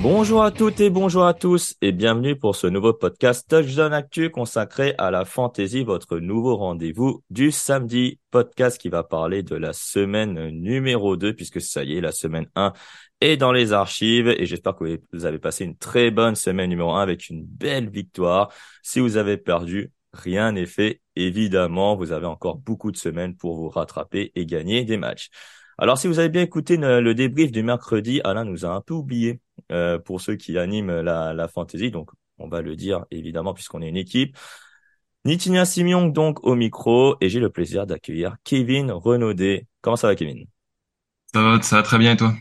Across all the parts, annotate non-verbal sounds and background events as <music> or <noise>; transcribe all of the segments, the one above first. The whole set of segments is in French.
Bonjour à toutes et bonjour à tous et bienvenue pour ce nouveau podcast Touchdown Actu consacré à la fantasy, votre nouveau rendez-vous du samedi podcast qui va parler de la semaine numéro 2 puisque ça y est, la semaine 1 est dans les archives et j'espère que vous avez passé une très bonne semaine numéro 1 avec une belle victoire. Si vous avez perdu, rien n'est fait. Évidemment, vous avez encore beaucoup de semaines pour vous rattraper et gagner des matchs. Alors, si vous avez bien écouté le débrief du mercredi, Alain nous a un peu oublié euh, pour ceux qui animent la, la fantasy. Donc, on va le dire évidemment puisqu'on est une équipe. Nitinia Simion donc au micro et j'ai le plaisir d'accueillir Kevin Renaudet. Comment ça va, Kevin? Ça va, ça va très bien et toi?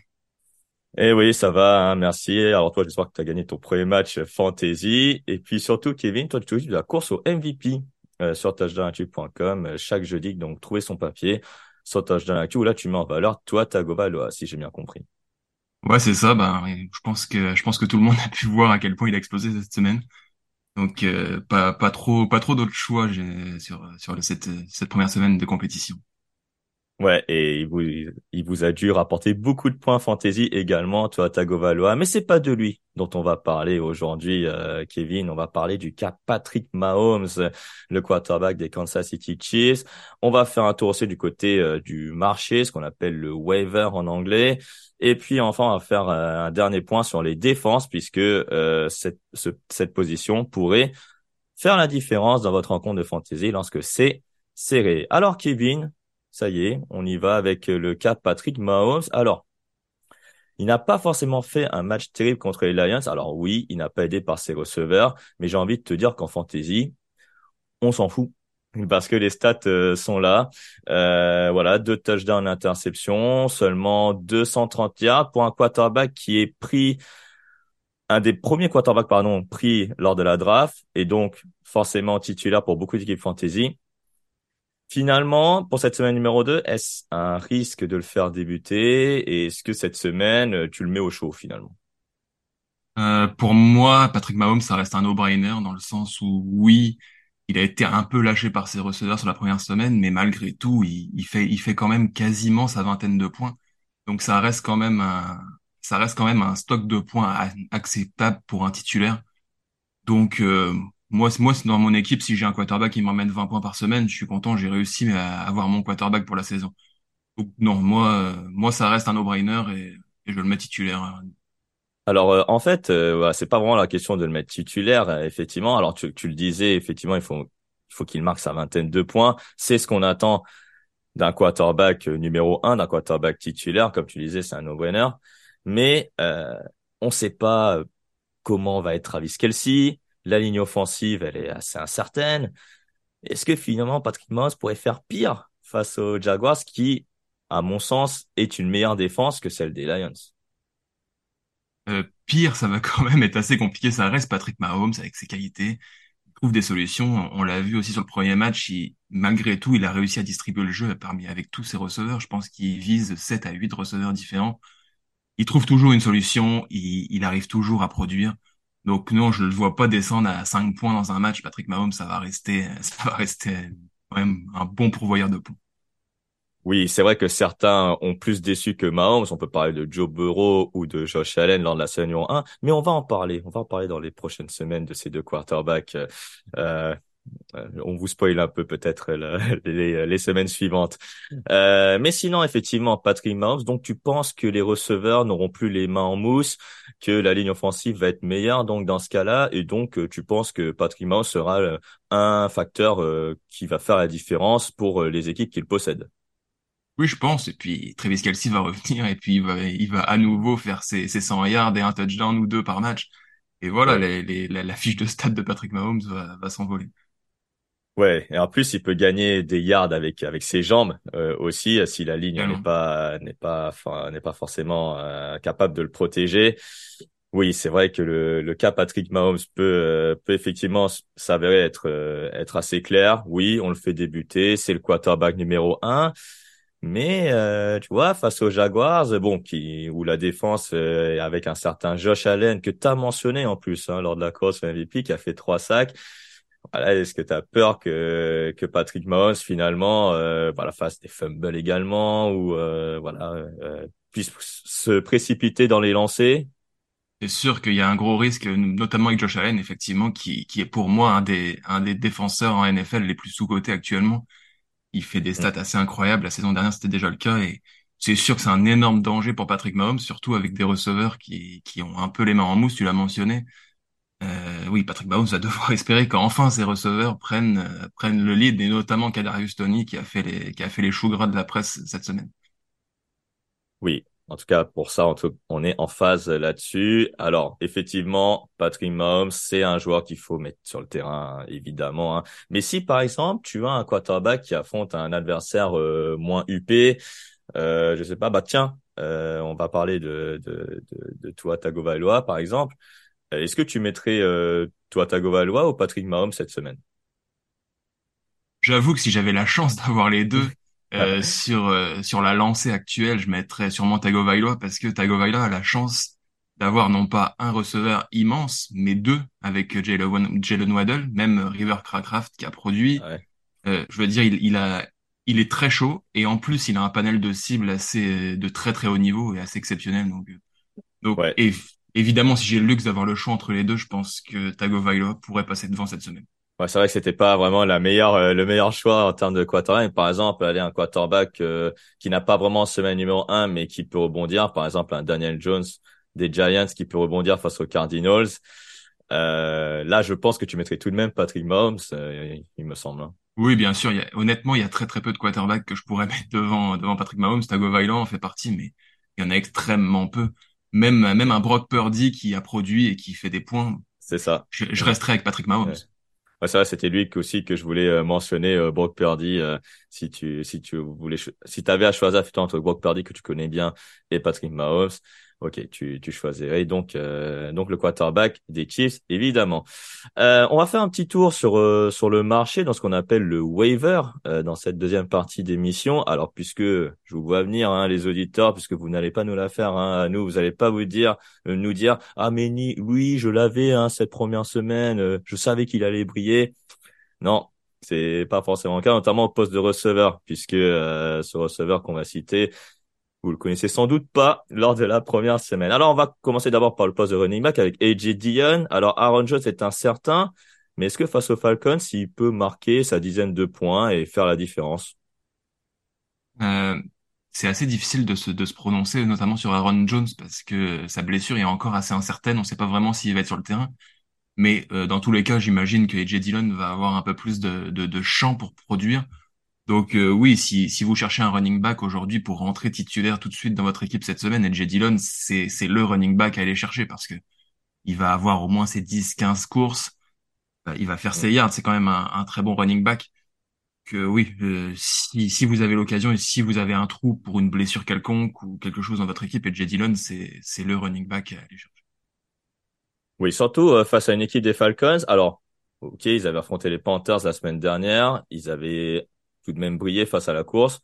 Eh oui, ça va, hein, merci. Alors toi, j'espère que tu as gagné ton premier match fantasy. Et puis surtout, Kevin, toi, tu occupes de la course au MVP euh, sur touchdownactu.com euh, chaque jeudi. Donc, trouver son papier sur Touchdown où là, tu mets en valeur toi, Tagovailoa, si j'ai bien compris. Ouais, c'est ça. Ben, je pense que je pense que tout le monde a pu voir à quel point il a explosé cette semaine. Donc euh, pas pas trop pas trop d'autres choix sur sur cette cette première semaine de compétition. Ouais, et il vous, il vous a dû rapporter beaucoup de points fantasy également, toi, Tagovailoa. Mais c'est pas de lui dont on va parler aujourd'hui, euh, Kevin. On va parler du cas Patrick Mahomes, le quarterback des Kansas City Chiefs. On va faire un tour aussi du côté euh, du marché, ce qu'on appelle le waiver en anglais. Et puis enfin, on va faire euh, un dernier point sur les défenses, puisque cette, cette position pourrait faire la différence dans votre rencontre de fantasy lorsque c'est serré. Alors, Kevin, ça y est, on y va avec le cas Patrick Mahomes. Alors, il n'a pas forcément fait un match terrible contre les Lions. Alors oui, il n'a pas aidé par ses receveurs, mais j'ai envie de te dire qu'en fantasy, on s'en fout <laughs> parce que les stats euh, sont là. Euh, voilà, deux touchdowns, interception, seulement 230 yards pour un quarterback qui est pris un des premiers quarterbacks pardon pris lors de la draft et donc forcément titulaire pour beaucoup d'équipes fantasy. Finalement, pour cette semaine numéro 2, est-ce un risque de le faire débuter? Et est-ce que cette semaine, tu le mets au chaud finalement? Euh, Pour moi, Patrick Mahomes, ça reste un no-brainer dans le sens où oui, il a été un peu lâché par ses receveurs sur la première semaine, mais malgré tout, il, fait, il fait quand même quasiment sa vingtaine de points. Donc ça reste quand même un, ça reste quand même un stock de points acceptable pour un titulaire. Donc euh, moi, moi, dans mon équipe, si j'ai un quarterback qui m'emmène 20 points par semaine, je suis content, j'ai réussi à avoir mon quarterback pour la saison. Donc, non, moi, euh, moi, ça reste un no-brainer et, je le mets titulaire. Hein. Alors euh, en fait, euh, c'est pas vraiment la question de le mettre titulaire, euh, effectivement. Alors tu, tu, le disais, effectivement, il faut il faut qu'il marque sa vingtaine de points. C'est ce qu'on attend d'un quarterback numéro un, d'un quarterback titulaire, comme tu disais, c'est un no-brainer. Mais on ne sait pas comment va être Travis Kelsey. La ligne offensive, elle est assez incertaine. Est-ce que finalement Patrick Mahomes pourrait faire pire face aux Jaguars, qui, à mon sens, est une meilleure défense que celle des Lions? Euh, Pire, ça va <laughs> quand même être assez compliqué. Ça reste Patrick Mahomes avec ses qualités. Il trouve des solutions. On l'a vu aussi sur le premier match. malgré tout, il a réussi à distribuer le jeu parmi avec tous ses receveurs. Je pense qu'il vise 7 à 8 receveurs différents. Il trouve toujours une solution. Il, il arrive toujours à produire. Donc non, je ne le vois pas descendre à 5 points dans un match. Patrick Mahomes, ça va rester, <laughs> ça va rester quand même un bon pourvoyeur de points. Oui, c'est vrai que certains ont plus déçu que Mahomes. On peut parler de Joe Burrow ou de Josh Allen lors de la saison 1, mais on va en parler. On va en parler dans les prochaines semaines de ces deux quarterbacks. Euh, on vous spoil un peu peut-être <laughs> les, les, semaines suivantes. Euh, mais sinon, effectivement, Patrick Mahomes, donc tu penses que les receveurs n'auront plus les mains en mousse, que la ligne offensive va être meilleure donc dans ce cas-là, et donc tu penses que Patrick Mahomes sera un facteur qui va faire la différence pour les équipes qu'il possède? Oui, je pense. Et puis Travis Kelsey va revenir et puis il va, il va à nouveau faire ses, ses 100 yards et un touchdown ou deux par match. Et voilà, les, les, la, fiche de stade de Patrick Mahomes va, va s'envoler. Ouais, et en plus il peut gagner des yards avec avec ses jambes euh, aussi si la ligne n'est pas n'est pas n'est pas forcément euh, capable de le protéger. Oui, c'est vrai que le, le cas Patrick Mahomes peut euh, peut effectivement s'avérer être être assez clair. Oui, on le fait débuter, c'est le quarterback numéro un. Mais euh, tu vois, face aux Jaguars, bon, qui où la défense euh, avec un certain Josh Allen que tu as mentionné en plus hein, lors de la course MVP qui a fait trois sacs. Voilà, est-ce que tu as peur que que Patrick Mahomes finalement euh, voilà fasse des fumbles également ou euh, voilà euh, puisse se précipiter dans les lancers? C'est sûr qu'il y a un gros risque, notamment avec Josh Allen, effectivement, qui qui est pour moi un des un des défenseurs en NFL les plus sous cotés actuellement il fait des mm. stats assez incroyables. La saison dernière, c'était déjà le cas et c'est sûr que c'est un énorme danger pour Patrick Mahomes, surtout avec des receveurs qui, qui ont un peu les mains en mousse, tu l'as mentionné. Euh, oui, Patrick Mahomes va devoir <laughs> espérer qu'enfin ces receveurs prennent euh, prennent le lead, et notamment Kadarius Tony qui a fait les qui a fait les choux gras de la presse cette semaine. Oui, en tout cas, pour ça, on est en phase là-dessus. Alors, effectivement, Patrick Mahomes, c'est un joueur qu'il faut mettre sur le terrain, évidemment. Hein. Mais si, par exemple, tu as un quarterback qui affronte un adversaire euh, moins huppé, euh, je sais pas, bah tiens, euh, on va parler de, de, de, de Tua Tagovailoa, par exemple. Est-ce que tu mettrais euh, Tua Tagovailoa ou Patrick Mahomes cette semaine? J'avoue que si j'avais la chance d'avoir les deux, <laughs> euh, sur euh, sur la lancée actuelle, je mettrais sûrement Tagovailoa parce que Tagovailoa a la chance d'avoir non pas un receveur immense, mais deux avec Jalen Waddle, même River Crackraft qui a produit. Euh, je veux dire, il, il, a il est très chaud et en plus il a un panel de cibles assez de très très haut niveau et assez exceptionnel. Donc donc et, évidemment, si j'ai le luxe d'avoir le choix entre les deux, je pense que Tagovailoa pourrait passer devant cette semaine. Ouais, c'est vrai que c'était pas vraiment la meilleure, euh, le meilleur choix en termes de quarterback. Par exemple, aller un quarterback euh, qui n'a pas vraiment semaine numéro un, mais qui peut rebondir. Par exemple, un Daniel Jones des Giants qui peut rebondir face aux Cardinals. Euh, là, je pense que tu mettrais tout de même Patrick Mahomes, il me semble. Hein. Oui, bien sûr. Il y a, honnêtement, il y a très très peu de quarterbacks que je pourrais <laughs> mettre devant devant Patrick Mahomes. Tagovailoa en fait partie, mais il y en a extrêmement peu. Même même un Brock Purdy qui a produit et qui fait des points. C'est ça. Je, je resterai avec Patrick Mahomes. Ouais, ça, c'était lui aussi que je voulais euh, mentionner, euh, Brock Purdy. Euh, si tu, si tu voulais, si t'avais à choisir plutôt entre Brock Purdy que tu connais bien et Patrick Mahomes, ok, tu, tu choisirais donc euh, donc le quarterback des Chiefs évidemment. Euh, on va faire un petit tour sur euh, sur le marché dans ce qu'on appelle le waiver dans cette deuxième partie d'émission. Alors puisque je vous vois venir hein, les auditeurs, puisque vous n'allez pas nous la faire hein, à nous, vous n'allez pas vous dire nous dire ah mais oui je l'avais hein, cette première semaine, je savais qu'il allait briller. Non, c'est pas forcément le cas, notamment au poste de receveur, puisque ce receveur qu'on va citer, vous le connaissez sans doute pas lors de la première semaine. Alors, on va commencer d'abord par le poste de running back avec AJ Dillon. Alors, Aaron Jones est incertain, mais est-ce que face aux Falcons, il peut marquer sa dizaine de points et faire la différence? Euh, C'est assez difficile de se, prononcer, notamment sur Aaron Jones, parce que sa blessure est encore assez incertaine. On ne sait pas vraiment s'il va être sur le terrain. Mais euh, dans tous les cas, j'imagine que AJ Dillon va avoir un peu plus de, de, de champ pour produire. Donc euh, oui, si, si vous cherchez un running back aujourd'hui pour rentrer titulaire tout de suite dans votre équipe cette semaine, LJ Dillon, c'est, c'est le running back à aller chercher parce que il va avoir au moins ses 10, 15 courses. Euh, il va faire ses yards. C'est quand même un, un, très bon running back. Que oui, euh, si, si vous avez l'occasion et si vous avez un trou pour une blessure quelconque ou quelque chose dans votre équipe, LJ Dillon, c'est, c'est le running back à aller chercher. Oui, surtout face à une équipe des Falcons. Alors, ok, ils avaient affronté les Panthers la semaine dernière. Ils avaient tout de même briller face à la course.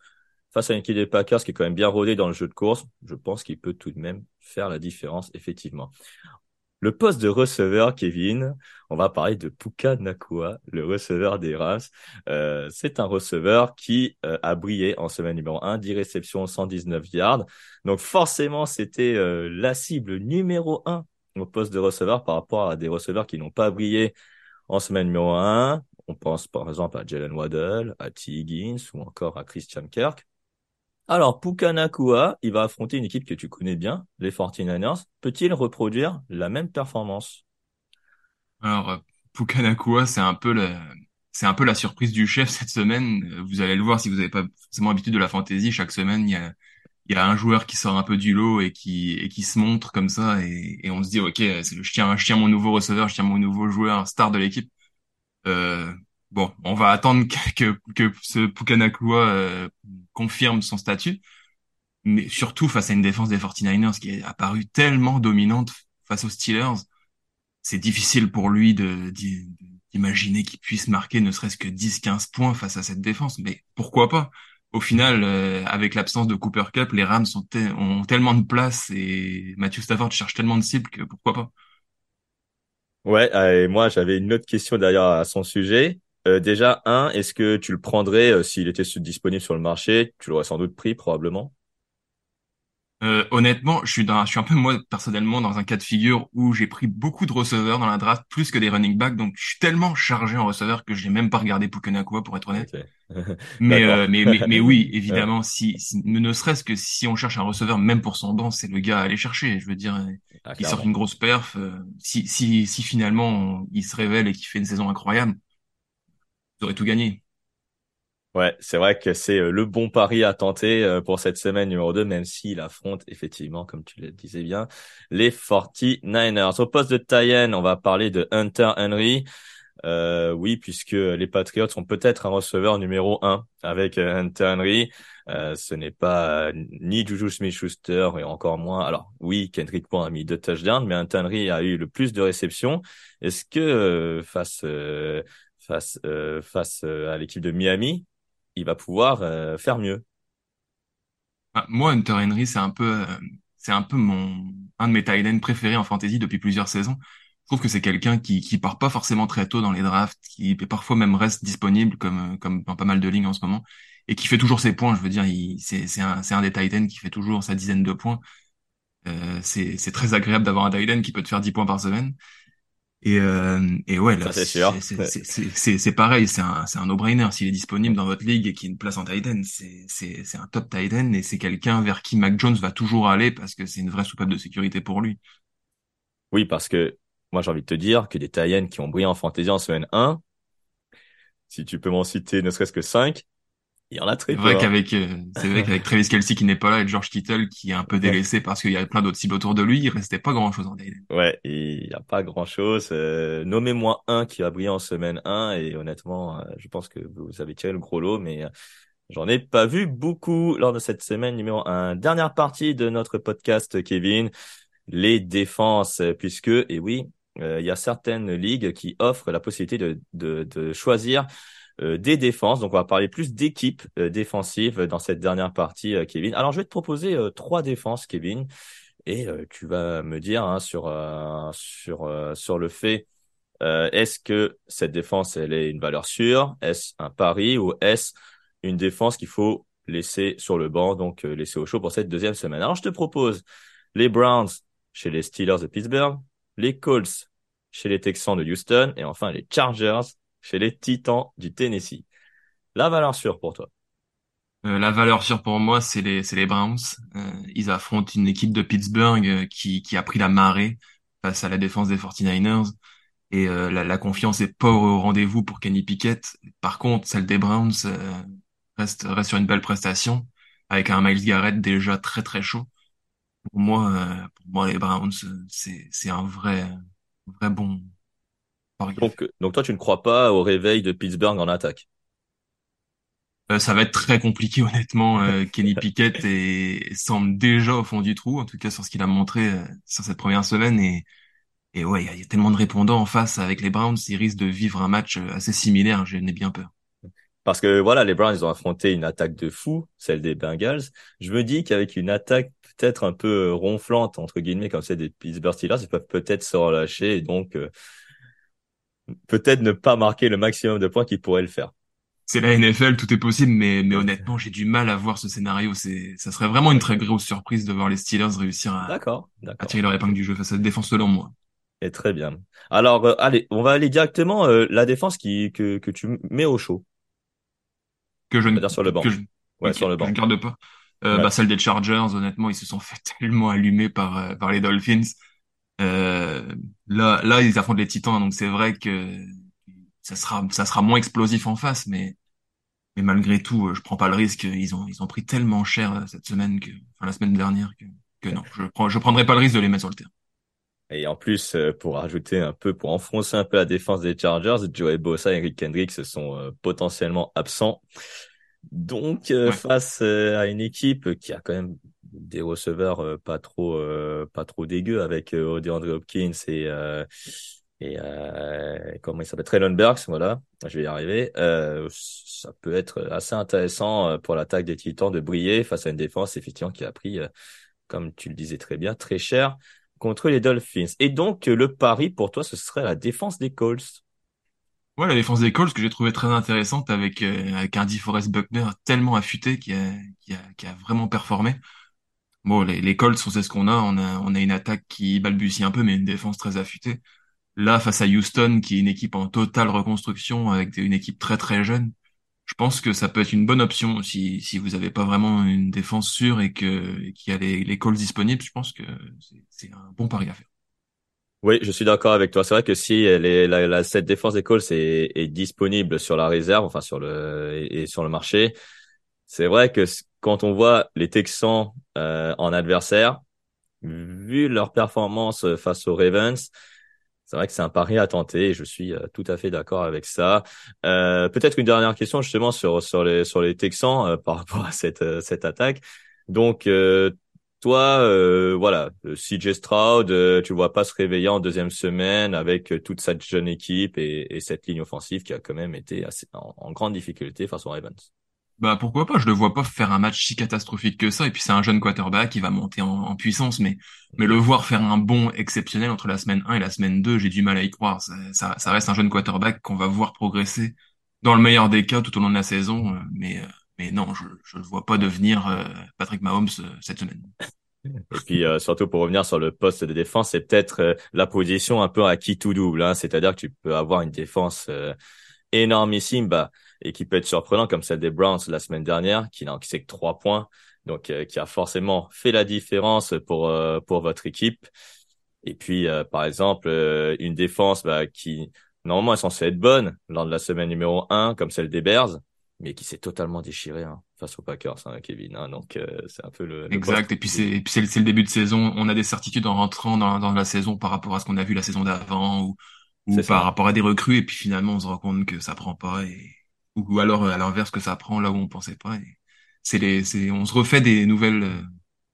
Face à une équipe des Packers qui est quand même bien rodée dans le jeu de course, je pense qu'il peut tout de même faire la différence, effectivement. Le poste de receveur, Kevin, on va parler de Puka Nakua, le receveur des Rams. Euh, c'est un receveur qui euh, a brillé en semaine numéro 1, 10 réceptions, 119 yards. Donc forcément, c'était euh, la cible numéro 1 au poste de receveur par rapport à des receveurs qui n'ont pas brillé en semaine numéro 1. On pense par exemple à Jalen Waddell, à T. Higgins ou encore à Christian Kirk. Alors, Pukanakua, il va affronter une équipe que tu connais bien, les 49ers. Peut-il reproduire la même performance? Alors, euh, Pukanakua, c'est un peu c'est un peu la surprise du chef cette semaine. Euh, vous allez le voir si vous n'avez pas forcément l'habitude de la fantasy. Chaque semaine, il y a, un joueur qui sort un peu du lot et qui, se montre comme ça et, on se dit, OK, je tiens, je tiens mon nouveau receveur, je tiens mon nouveau joueur, star de l'équipe. Euh, bon, on va attendre que, que, ce Pukanakua euh, confirme son statut. Mais surtout face à une défense des 49ers qui est apparue tellement dominante face aux Steelers, c'est difficile pour lui de, d'imaginer qu'il puisse marquer ne serait-ce que 10-15 points face à cette défense. Mais pourquoi pas? Au final, euh, avec l'absence de Cooper Cup, les Rams sont ont tellement de place et Matthew Stafford cherche tellement de cibles que pourquoi pas? Ouais, et moi j'avais une autre question derrière à son sujet. Euh, déjà, un, est-ce que tu le prendrais euh, s'il était disponible sur le marché? Tu l'aurais sans doute pris, probablement. Euh, honnêtement, je suis dans, je suis un peu moi personnellement dans un cas de figure où j'ai pris beaucoup de receveurs dans la draft plus que des running backs, donc je suis tellement chargé en receveurs que je n'ai même pas regardé Pukenakua pour être honnête. <laughs> mais, euh, mais, mais mais oui, <laughs> évidemment, si, si ne serait-ce que si on cherche un receveur même pour son banc, c'est le gars à aller chercher. Je veux dire, ah, il sort une grosse perf. Euh, si si si finalement il se révèle et qu'il fait une saison incroyable, vous aurez tout gagné. Ouais, c'est vrai que c'est euh, le bon pari à tenter euh, pour cette semaine numéro 2, même s'il affronte effectivement, comme tu le disais bien, les 49ers. Au poste de Tyen, on va parler de Hunter Henry. Euh, oui, puisque les Patriots sont peut-être un receveur numéro 1 avec euh, Hunter Henry. Euh, ce n'est pas ni Juju Smith-Schuster et encore moins. Alors oui, Kendrick Bourne a mis deux touchdowns, mais Hunter Henry a eu le plus de réceptions. Est-ce que face face face à l'équipe de Miami, il va pouvoir euh, faire mieux. Ah, moi, Hunter Henry, c'est un peu, euh, c'est un peu mon, un de mes tight préférés en fantasy depuis plusieurs saisons. Je trouve que c'est quelqu'un qui, qui part pas forcément très tôt dans les drafts, qui parfois même reste disponible comme, comme dans pas mal de lignes en ce moment, et qui fait toujours ses points. Je veux dire, c'est, c'est un, c'est un des tight qui fait toujours sa dizaine de points. Euh, c'est, c'est très agréable d'avoir un tight qui peut te faire 10 points par semaine. Et, euh, et ouais, là, c'est pareil, c'est un, un no-brainer. S'il est disponible dans votre ligue et qu'il y a une place en tight end, c'est un top tight end et c'est quelqu'un vers qui Mac Jones va toujours aller parce que c'est une vraie soupape de sécurité pour lui. Oui, parce que moi, j'ai envie de te dire que des tight qui ont brillé en fantasy en semaine 1, si tu peux m'en citer ne serait-ce que 5, il y en a très C'est vrai qu'avec, euh, c'est vrai qu'avec Travis Kelsey qui n'est pas là et George Kittle qui est un peu délaissé parce qu'il y a plein d'autres cibles autour de lui, il restait pas grand chose en daily. Ouais, il y a pas grand chose. Euh, Nommez-moi un qui a brillé en semaine 1 et honnêtement, euh, je pense que vous avez tiré le gros lot, mais euh, j'en ai pas vu beaucoup lors de cette semaine numéro 1. Dernière partie de notre podcast, Kevin, les défenses, puisque, et oui, il y a certaines ligues qui offrent la possibilité de, de, de choisir des défenses. Donc, on va parler plus d'équipes euh, défensives dans cette dernière partie, euh, Kevin. Alors, je vais te proposer trois défenses, Kevin, et tu vas me dire hein, sur sur sur le fait est-ce que cette défense elle est une valeur sûre, est-ce un pari? Ou est-ce une défense qu'il faut laisser sur le banc, donc laisser au chaud pour cette deuxième semaine? Alors, je te propose les Browns chez les Steelers de Pittsburgh, les Colts chez les Texans de Houston et enfin les Chargers chez les Titans du Tennessee. La valeur sûre pour toi euh, La valeur sûre pour moi, c'est les, les Browns. Euh, ils affrontent une équipe de Pittsburgh euh, qui, qui a pris la marée face à la défense des 49ers. Et la, la, confiance est pas au rendez-vous pour Kenny Pickett. Par contre, celle des Browns reste, reste sur une belle prestation avec un Miles Garrett déjà très très chaud. Pour moi, pour moi les Browns, c'est, c'est un vrai, vrai bon, donc, donc toi, tu ne crois pas au réveil de Pittsburgh en attaque? Euh, ça va être très compliqué honnêtement. Euh, <laughs> Kenny Pickett est, semble déjà au fond du trou, en tout cas sur ce qu'il a montré euh, sur cette première semaine. Et, et ouais, il y, a tellement de répondants en face avec les Browns, ils risquent de vivre un match assez similaire. J'en ai bien peur. Parce que voilà, les Browns ils ont affronté une attaque de fou, celle des Bengals. Je me dis qu'avec une attaque peut-être un peu ronflante entre guillemets comme celle des Pittsburgh Steelers, ils peuvent peut-être se relâcher et donc peut-être ne pas marquer le maximum de points qu'il pourrait le faire. C'est la NFL, tout est possible, mais, mais honnêtement, j'ai du mal à voir ce scénario. C'est, ça serait vraiment une très grosse surprise de voir les Steelers réussir à, d'accord, à tirer leur épingle du jeu face à cette défense selon moi. Et très bien. Alors, euh, allez, on va aller directement euh, la défense qui que que tu mets au chaud. Que je ne sur le banc. que je, Ouais, sur le que banc. je garde pas. Euh, Ouais. bah celle des Chargers, honnêtement, ils se sont fait <laughs> tellement allumer par euh, par les Dolphins. Euh, là là ils affrontent les Titans, donc c'est vrai que ça sera ça sera moins explosif en face, mais mais malgré tout, euh, je prends pas le risque. Ils ont ils ont pris tellement cher euh, cette semaine que enfin la semaine dernière que que non, je prends je prendrai pas le risque de les mettre sur le terrain. Et en plus, pour rajouter un peu, pour enfoncer un peu la défense des Chargers, Joey Bosa et Eric Kendricks sont euh, potentiellement absents. Donc, Ouais. face à une équipe qui a quand même des receveurs euh, pas trop, euh, pas trop dégueux avec euh, DeAndre Hopkins et et euh, comment il s'appelle, Traylon Burks, voilà, je vais y arriver. Euh, ça peut être assez intéressant pour l'attaque des Titans de briller face à une défense effectivement qui a pris, comme tu le disais très bien, très cher contre les Dolphins. Et donc, le pari pour toi, ce serait la défense des Colts. Ouais, la défense des Colts que j'ai trouvé très intéressante avec euh, avec un DeForest Buckner tellement affûté qui a qui a qui a vraiment performé. Bon, les, les Colts, on sait ce qu'on a. On a on a une attaque qui balbutie un peu, mais une défense très affûtée. Là, face à Houston, qui est une équipe en totale reconstruction avec une équipe très très jeune, je pense que ça peut être une bonne option si si vous avez pas vraiment une défense sûre et que qu'il y a les les Colts disponibles. Je pense que c'est un bon pari à faire. Oui, je suis d'accord avec toi. C'est vrai que si elle est, la, la, cette défense des Colts est, est disponible sur la réserve, enfin sur le et, et sur le marché, c'est vrai que quand on voit les Texans euh, en adversaire, vu leur performance euh, face aux Ravens, c'est vrai que c'est un pari à tenter et je suis euh, tout à fait d'accord avec ça. Euh, peut-être une dernière question justement sur sur les sur les Texans euh, par rapport à cette euh, cette attaque. Donc toi voilà, CJ Stroud, tu vois pas se réveiller en deuxième semaine avec toute cette jeune équipe et, et cette ligne offensive qui a quand même été assez en grande difficulté face aux Ravens. Bah pourquoi pas, je le vois pas faire un match si catastrophique que ça, et puis c'est un jeune quarterback qui va monter en, puissance, mais, mais le voir faire un bond exceptionnel entre la semaine 1 et la semaine 2, j'ai du mal à y croire. Ça, ça, reste un jeune quarterback qu'on va voir progresser dans le meilleur des cas tout au long de la saison, euh, mais, euh, mais non, je je le vois pas devenir euh, Patrick Mahomes cette semaine. Et puis euh, surtout pour revenir sur le poste de défense, c'est peut-être euh, la position un peu à qui tout double, hein. c'est-à-dire que tu peux avoir une défense euh, énormissime bah, et qui peut être surprenant comme celle des Browns la semaine dernière, qui n'a encaissé que trois points, donc euh, qui a forcément fait la différence pour euh, pour votre équipe. Et puis euh, par exemple euh, une défense bah, qui normalement est censée être bonne lors de la semaine numéro un, comme celle des Bears, mais qui s'est totalement déchirée hein, face aux Packers, hein, Kevin. hein. donc euh, c'est un peu le, le Exact, poste et puis c'est et puis c'est le, début de saison, on a des certitudes en rentrant dans, dans la saison par rapport à ce qu'on a vu la saison d'avant, ou, ou ça. par rapport à des recrues, et puis finalement on se rend compte que ça prend pas, et, ou, alors à l'inverse que ça prend là où on pensait pas. C'est les, c'est, on se refait des nouvelles, euh,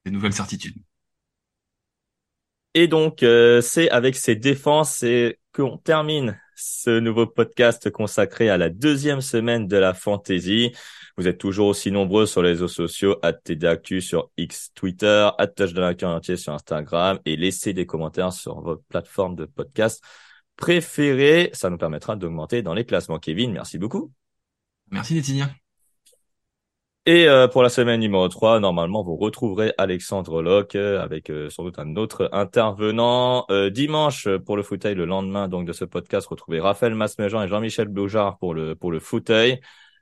des nouvelles certitudes. Et donc, euh, c'est avec ces défenses et qu'on termine ce nouveau podcast consacré à la deuxième semaine de la fantasy. Vous êtes toujours aussi nombreux sur les réseaux sociaux, TDActu sur X, Twitter, at entier sur Instagram et laissez des commentaires sur votre plateforme de podcast préférée. Ça nous permettra d'augmenter dans les classements. Kevin, merci beaucoup. Merci Laetitia. Et euh, pour la semaine numéro 3, normalement, vous retrouverez Alexandre Locke euh, avec euh, sans doute un autre intervenant. Dimanche, pour le fauteuil, le lendemain donc de ce podcast, retrouvez Raphaël Masmejean et Jean-Michel Bloujard pour le, pour le fauteuil.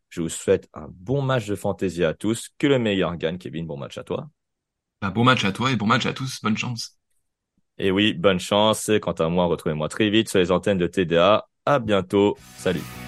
Je vous souhaite un bon match de fantaisie à tous. Que le meilleur gagne. Kevin, bon match à toi. Bah, bon match à toi et bon match à tous. Bonne chance. Et oui, bonne chance. Quant à moi, retrouvez-moi très vite sur les antennes de TDA. À bientôt. Salut.